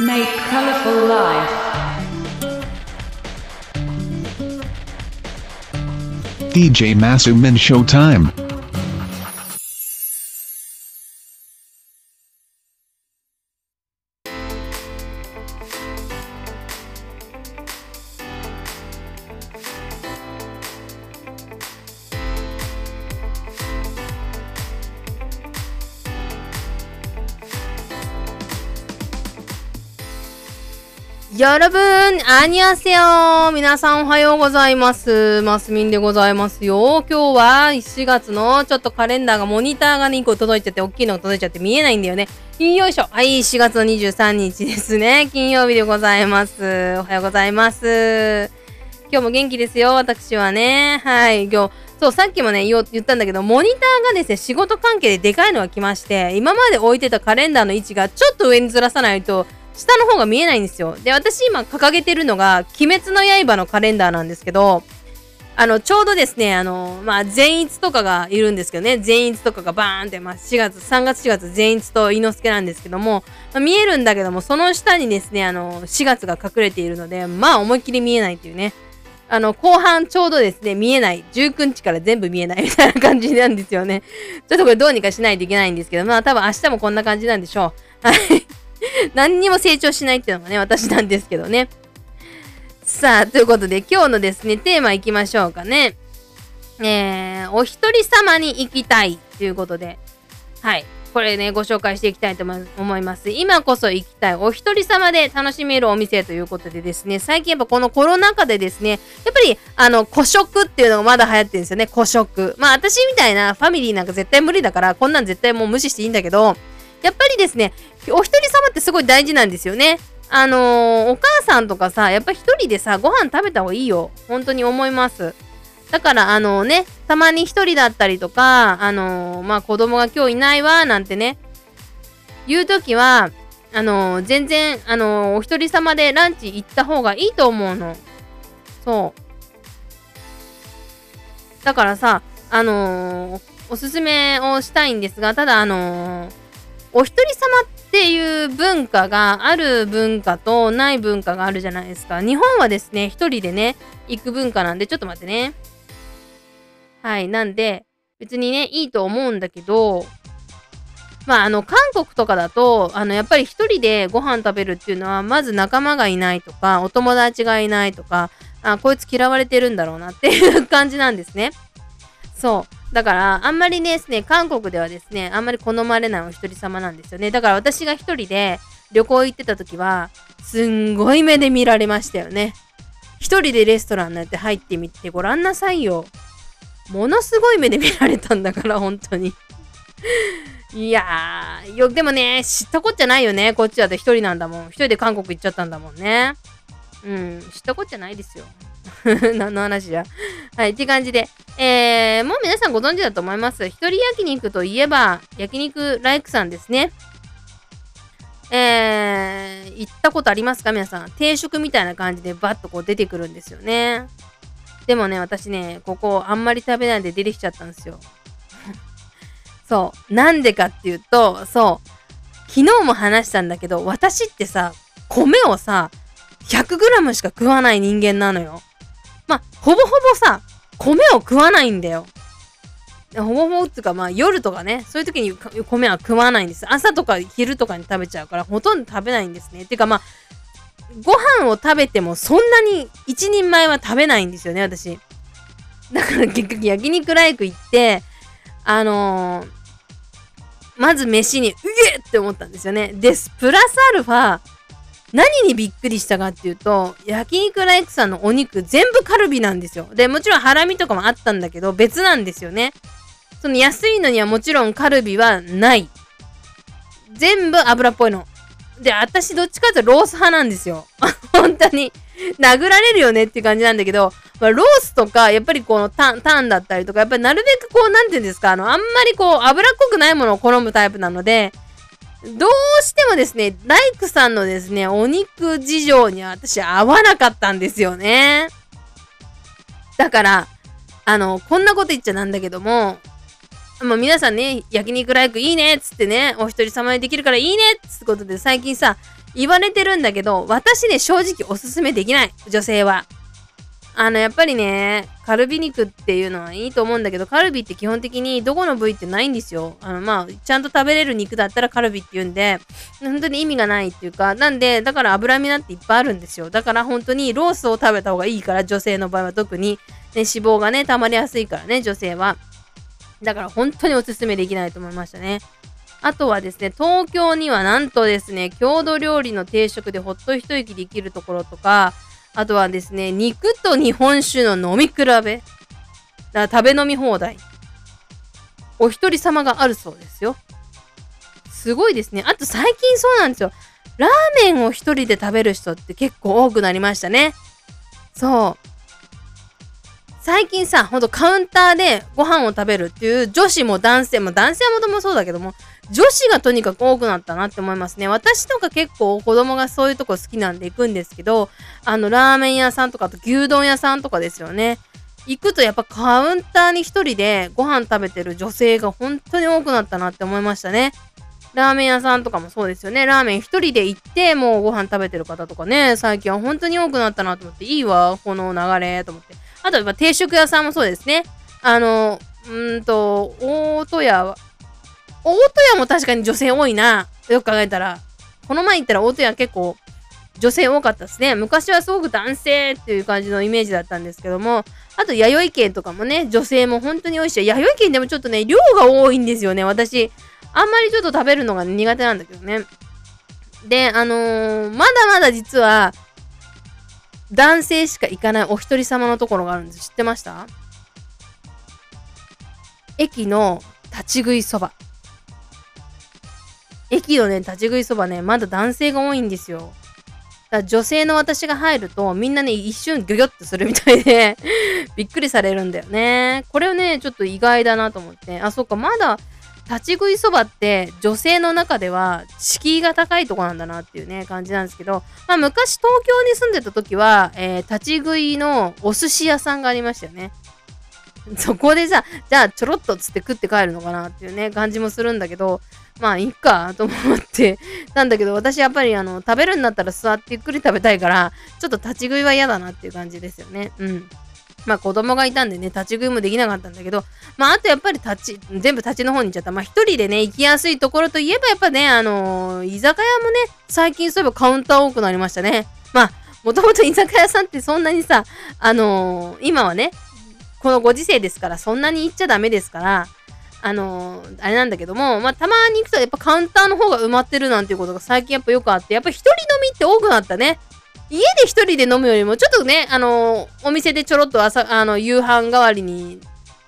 Make colorful life. DJ Masumin Showtime. よろぶん、あにゃせよ皆さんおはようございます。マスミンでございますよ。今日は4月のちょっとカレンダーがモニターが2個届いちゃって、大きいのが届いちゃって見えないんだよね。よいしょ。はい、4月の23日ですね。金曜日でございます。おはようございます。今日も元気ですよ、私はね。はい、今日、そう、さっきもね、言ったんだけど、モニターがですね、仕事関係ででかいのが来まして、今まで置いてたカレンダーの位置がちょっと上にずらさないと、下の方が見えないんですよ。で、私今掲げてるのが、鬼滅の刃のカレンダーなんですけど、あの、ちょうどですね、あの、まあ、善逸とかがいるんですけどね、善逸とかがバーンって、まあ、4月、3月4月善逸と伊之助なんですけども、まあ見えるんだけども、その下にですね、あの、4月が隠れているので、まあ、思いっきり見えないっていうね。あの、後半ちょうどですね、見えない。19日から全部見えない みたいな感じなんですよね。ちょっとこれどうにかしないといけないんですけど、まあ、多分明日もこんな感じなんでしょう。はい。何にも成長しないっていうのがね、私なんですけどね。さあ、ということで今日のですね、テーマいきましょうかね。えー、お一人様に行きたいということで、はい。これね、ご紹介していきたいと思います。今こそ行きたいお一人様で楽しめるお店ということでですね、最近やっぱこのコロナ禍でですね、やっぱりあの、個食っていうのがまだ流行ってるんですよね、個食。まあ私みたいなファミリーなんか絶対無理だから、こんなん絶対もう無視していいんだけど、やっぱりですね、お一人様ってすごい大事なんですよね。あのーお母さんとかさ、やっぱ一人でさ、ご飯食べた方がいいよ。本当に思います。だから、あのね、たまに一人だったりとか、あのーまあ、子供が今日いないわ、なんてね、言うときは、あの全然、あのーお一人様でランチ行った方がいいと思うの。そう。だからさ、あのおすすめをしたいんですが、ただ、あのーお一人様っていう文化がある文化とない文化があるじゃないですか。日本はですね、一人でね、行く文化なんで、ちょっと待ってね。はい、なんで、別にね、いいと思うんだけど、まあ、あの、韓国とかだと、あの、やっぱり一人でご飯食べるっていうのは、まず仲間がいないとか、お友達がいないとか、あ、こいつ嫌われてるんだろうなっていう感じなんですね。そう。だから、あんまりですね、韓国ではですね、あんまり好まれないお一人様なんですよね。だから私が一人で旅行行ってた時は、すんごい目で見られましたよね。一人でレストランなんて入ってみてごらんなさいよ。ものすごい目で見られたんだから、本当に。いやー、よ、でもね、知ったこっちゃないよね。こっちだって一人なんだもん。一人で韓国行っちゃったんだもんね。うん、知ったこっちゃないですよ。何の話じゃ？はい、って感じで。えー、もう皆さんご存知だと思います。一人焼肉といえば、焼肉ライクさんですね。えー、行ったことありますか？皆さん。定食みたいな感じでバッとこう出てくるんですよね。でもね、私ね、ここあんまり食べないで出てきちゃったんですよ。そう。なんでかっていうと、そう。昨日も話したんだけど、私ってさ、米をさ、100g しか食わない人間なのよ。ほぼほぼさ、米を食わないんだよ。ほぼほぼっていうか、まあ夜とかね、そういう時に米は食わないんです。朝とか昼とかに食べちゃうから、ほとんど食べないんですね。っていうかまあ、ご飯を食べてもそんなに一人前は食べないんですよね、私。だから結局焼肉ライク行って、あのーまず飯に、うげって思ったんですよね。です。プラスアルファ、何にびっくりしたかっていうと、焼肉ライクさんのお肉全部カルビなんですよ。で、もちろんハラミとかもあったんだけど、別なんですよね。その安いのにはもちろんカルビはない。全部油っぽいの。で、私どっちかというとロース派なんですよ。本当に。殴られるよねっていう感じなんだけど、まあ、ロースとか、やっぱりこのタン、タンだったりとか、やっぱりなるべくこう、なんていうんですか、あの、あんまりこう、脂っこくないものを好むタイプなので、どうしてもですね、ライクさんのですね、お肉事情に私合わなかったんですよね。だから、あの、こんなこと言っちゃなんだけども、まあ皆さんね、焼肉ライクいいねっつってね、お一人様にできるからいいねっつってことで最近さ、言われてるんだけど、私ね、正直おすすめできない。女性は。あの、やっぱりね、カルビ肉っていうのはいいと思うんだけど、カルビって基本的にどこの部位ってないんですよ。あの、まあ、ちゃんと食べれる肉だったらカルビって言うんで、本当に意味がないっていうか、なんで、だから脂身なんていっぱいあるんですよ。だから本当にロースを食べた方がいいから、女性の場合は特に、ね、脂肪がね、溜まりやすいからね、女性は。だから本当におすすめできないと思いましたね。あとはですね、東京にはなんとですね、郷土料理の定食でほっと一息できるところとか、あとはですね、肉と日本酒の飲み比べ。だから食べ飲み放題。お一人様があるそうですよ。すごいですね。あと最近そうなんですよ。ラーメンを一人で食べる人って結構多くなりましたね。そう。最近さ、ほんとカウンターでご飯を食べるっていう女子も男性も、男性はもともそうだけども、女子がとにかく多くなったなって思いますね。私とか結構子供がそういうとこ好きなんで行くんですけど、あの、ラーメン屋さんとかと牛丼屋さんとかですよね。行くとやっぱカウンターに一人でご飯食べてる女性が本当に多くなったなって思いましたね。ラーメン屋さんとかもそうですよね。ラーメン一人で行ってもうご飯食べてる方とかね、最近は本当に多くなったなと思って、いいわ、この流れと思って。あと、定食屋さんもそうですね。あの、うんと、大戸屋は、大戸屋も確かに女性多いな。よく考えたら。この前行ったら大戸屋結構女性多かったですね。昔はすごく男性っていう感じのイメージだったんですけども、あと弥生県とかもね、女性も本当に美味しい。弥生県でもちょっとね、量が多いんですよね。私、あんまりちょっと食べるのが苦手なんだけどね。で、あのー、まだまだ実は、男性しか行かないお一人様のところがあるんです。知ってました？駅の立ち食いそば。駅のね、立ち食いそばね、まだ男性が多いんですよ。だから女性の私が入ると、みんなね、一瞬ギョギョッとするみたいで びっくりされるんだよね。これをね、ちょっと意外だなと思って。あ、そっか、まだ立ち食いそばって女性の中では敷居が高いとこなんだなっていうね感じなんですけど、まあ、昔東京に住んでた時は、えー、立ち食いのお寿司屋さんがありましたよね。そこでさ、じゃあちょろっとつって食って帰るのかなっていうね感じもするんだけど、まあいいかと思って なんだけど私やっぱりあの食べるんだったら座ってゆっくり食べたいからちょっと立ち食いは嫌だなっていう感じですよね。うん。まあ子供がいたんでね、立ち食いもできなかったんだけど、まああとやっぱり立ち、全部立ちの方に行っちゃった。まあ一人でね、行きやすいところといえばやっぱね、あのー、居酒屋もね、最近そういえばカウンター多くなりましたね。まあ、もともと居酒屋さんってそんなにさ、あのー、今はね、このご時世ですからそんなに行っちゃダメですから、あのー、あれなんだけども、まあ、たまに行くとやっぱカウンターの方が埋まってるなんていうことが最近やっぱよくあって、やっぱ一人飲みって多くなったね。家で一人で飲むよりも、ちょっとね、あのお店でちょろっと朝、あの、夕飯代わりに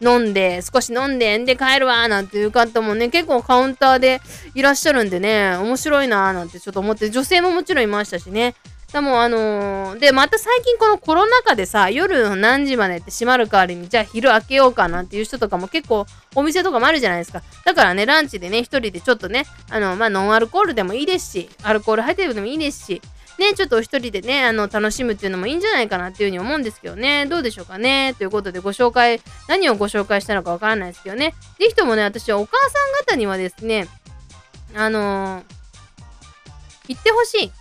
飲んで、少し飲んで、んで帰るわなんていう方もね、結構カウンターでいらっしゃるんでね、面白いなーなんてちょっと思って、女性ももちろんいましたしね。でもあのー、で、また最近このコロナ禍でさ、夜何時までって閉まる代わりに、じゃあ昼開けようかなんていう人とかも結構お店とかもあるじゃないですか。だからね、ランチでね、一人でちょっとね、あの、まあ、ノンアルコールでもいいですし、アルコール入ってるでもいいですし、ね、ちょっとお一人でね、あの、楽しむっていうのもいいんじゃないかなっていうふうに思うんですけどね。どうでしょうかね。ということでご紹介、何をご紹介したのかわからないですけどね。ぜひともね、私はお母さん方にはですね、あのー、行ってほしい。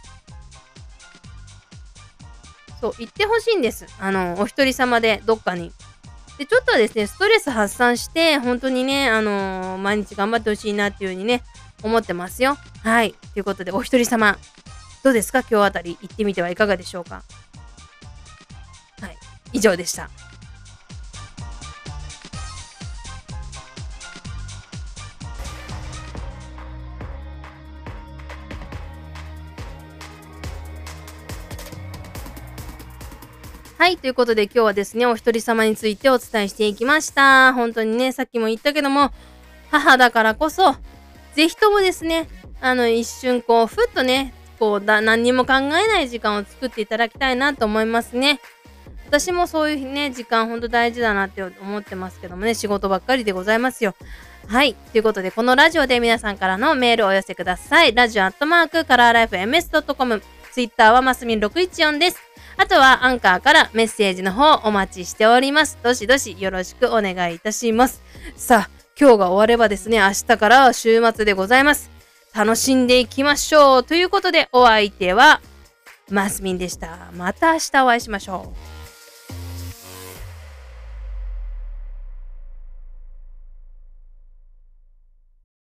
そう、行ってほしいんです。あのー、お一人様でどっかに。で、ちょっとはですね、ストレス発散して、本当にね、あのー、毎日頑張ってほしいなっていうふうにね、思ってますよ。はい。ということで、お一人様、どうですか？今日あたり行ってみてはいかがでしょうか？はい。以上でした。はい。ということで今日はですね、お一人様についてお伝えしていきました。本当にね、さっきも言ったけども、母だからこそ、ぜひともですね、あの、一瞬こう、ふっとね、こうだ何にも考えない時間を作っていただきたいなと思いますね。私もそういうね、時間ほんと大事だなって思ってますけどもね、仕事ばっかりでございますよ。はい。ということで、このラジオで皆さんからのメールをお寄せください。ラジオアットマークカラーライフ MS.com。ツイッターはマスミン614です。あとはアンカーからメッセージの方お待ちしております。どしどしよろしくお願いいたします。さあ、今日が終わればですね、明日から週末でございます。楽しんでいきましょう。ということで、お相手は、マスミンでした。また明日お会いしましょう。